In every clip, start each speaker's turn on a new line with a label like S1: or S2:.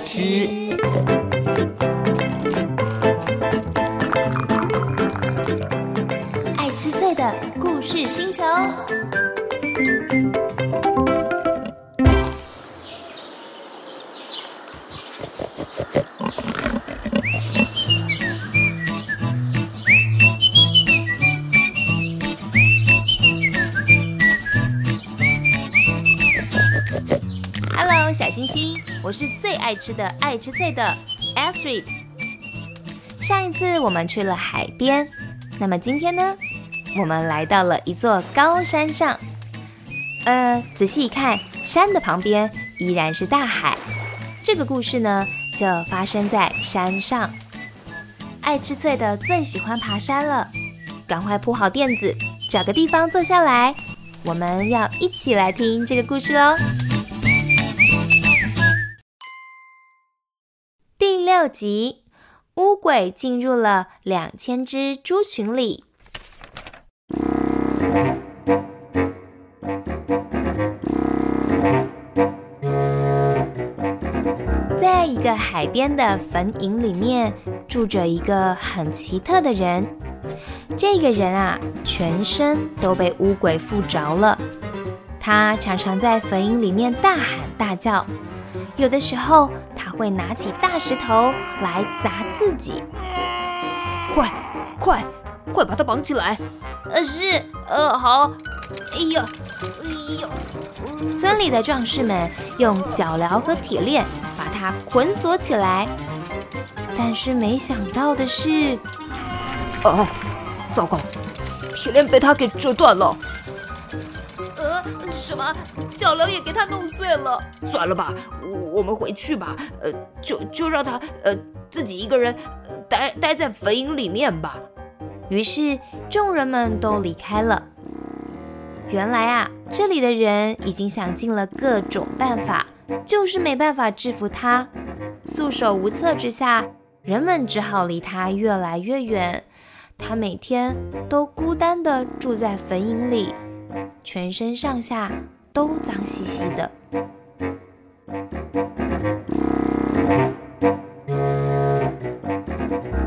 S1: 吃。
S2: 爱吃脆的故事星球。小星星，我是最爱吃的爱吃脆的 Astrid。上一次我们去了海边，那么今天呢，我们来到了一座高山上。呃，仔细一看，山的旁边依然是大海。这个故事呢，就发生在山上。爱吃脆的最喜欢爬山了，赶快铺好垫子，找个地方坐下来，我们要一起来听这个故事喽。六集，乌鬼进入了两千只猪群里。在一个海边的坟茔里面，住着一个很奇特的人。这个人啊，全身都被乌鬼附着了。他常常在坟茔里面大喊大叫，有的时候他会拿起大石头来砸自己。
S3: 快，快，快把他绑起来！
S2: 呃，是，呃，好。哎呀，哎呦！村里的壮士们用脚镣和铁链把他捆锁起来，但是没想到的是，
S3: 啊，糟糕，铁链被他给折断了。
S4: 呃，什么？脚镣也给他弄碎了？
S3: 算了吧，我们回去吧。呃，就就让他呃自己一个人待待在坟茔里面吧。
S2: 于是众人们都离开了。原来啊，这里的人已经想尽了各种办法，就是没办法制服他。束手无策之下，人们只好离他越来越远。他每天都孤单地住在坟茔里，全身上下都脏兮兮的。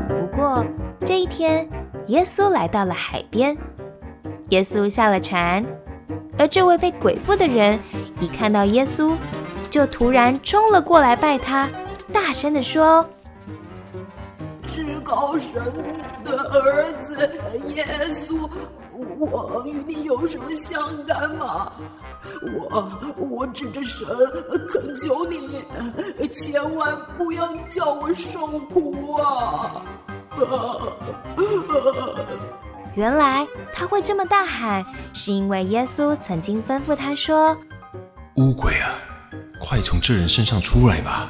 S2: 不过这一天，耶稣来到了海边。耶稣下了船，而这位被鬼附的人一看到耶稣，就突然冲了过来拜他，大声地说：“
S5: 至高神的儿子耶稣，我与你有什么相干吗？我我指着神恳求你，千万不要叫我受苦啊！”
S2: 原来他会这么大喊，是因为耶稣曾经吩咐他说：“
S6: 乌鬼啊，快从这人身上出来吧！”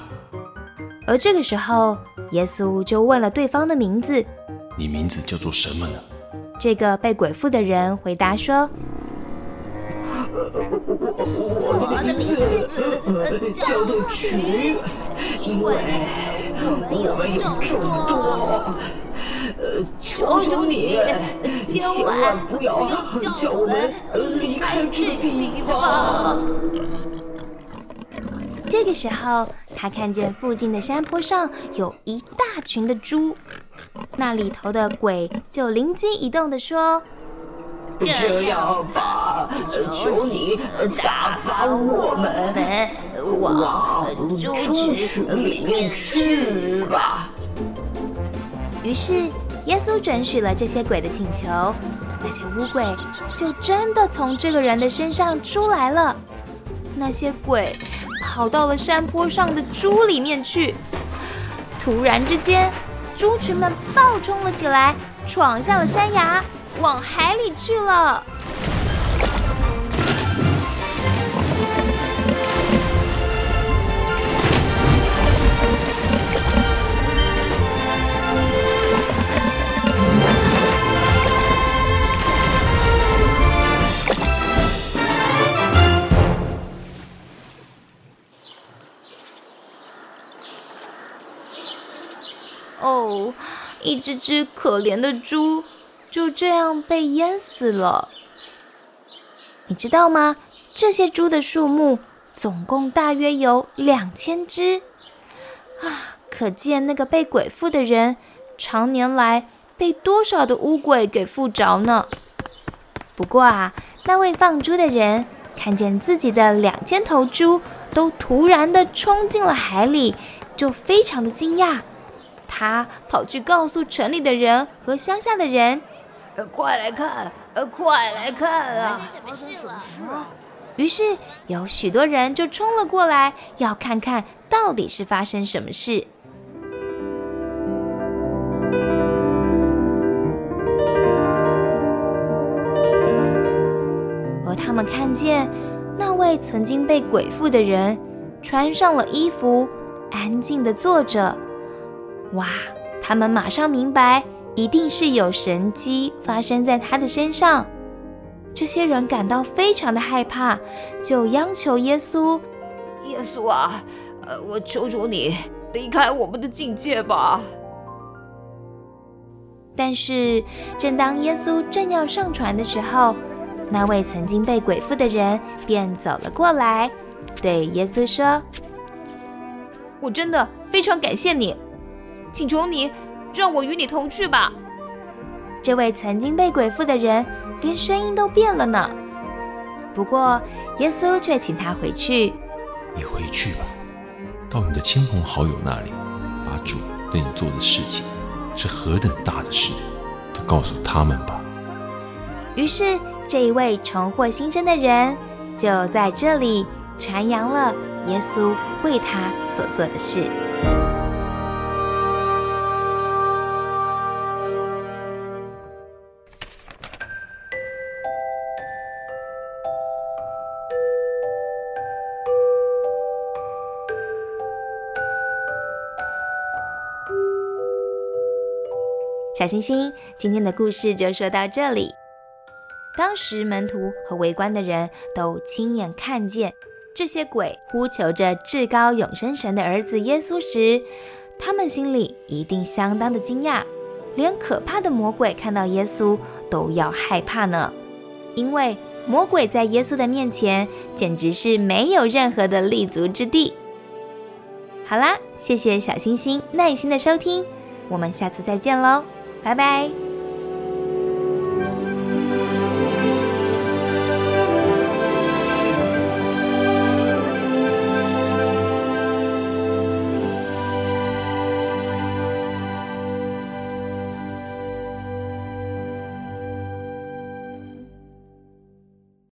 S2: 而这个时候，耶稣就问了对方的名字：“
S6: 你名字叫做什么呢？”
S2: 这个被鬼附的人回答说：“
S5: 我的名字叫做群，因为我们有众多。”呃，求求你，千万不要叫我们离开这地方。
S2: 这个时候，他看见附近的山坡上有一大群的猪，那里头的鬼就灵机一动的说：“
S5: 这样吧，求你打发我们往猪群里面去吧。”
S2: 于是，耶稣准许了这些鬼的请求，那些乌鬼就真的从这个人的身上出来了。那些鬼跑到了山坡上的猪里面去。突然之间，猪群们暴冲了起来，闯下了山崖，往海里去了。哦，一只只可怜的猪就这样被淹死了。你知道吗？这些猪的数目总共大约有两千只，啊，可见那个被鬼附的人，常年来被多少的乌鬼给附着呢？不过啊，那位放猪的人看见自己的两千头猪都突然的冲进了海里，就非常的惊讶。他跑去告诉城里的人和乡下的人：“
S3: 呃，快来看，呃，快来看啊！
S4: 发生什么事了？”
S2: 于是有许多人就冲了过来，要看看到底是发生什么事。而他们看见那位曾经被鬼附的人穿上了衣服，安静的坐着。哇！他们马上明白，一定是有神迹发生在他的身上。这些人感到非常的害怕，就央求耶稣：“
S3: 耶稣啊，呃，我求求你离开我们的境界吧。”
S2: 但是，正当耶稣正要上船的时候，那位曾经被鬼附的人便走了过来，对耶稣说：“
S4: 我真的非常感谢你，请求你让我与你同去吧。”
S2: 这位曾经被鬼附的人连声音都变了呢。不过，耶稣却请他回去：“
S6: 你回去吧，到你的亲朋好友那里，把主对你做的事情是何等大的事，都告诉他们吧。”
S2: 于是，这一位重获新生的人就在这里传扬了耶稣为他所做的事。小星星，今天的故事就说到这里。当时门徒和围观的人都亲眼看见这些鬼呼求着至高永生神的儿子耶稣时，他们心里一定相当的惊讶，连可怕的魔鬼看到耶稣都要害怕呢。因为魔鬼在耶稣的面前简直是没有任何的立足之地。好啦，谢谢小星星耐心的收听，我们下次再见喽。拜拜。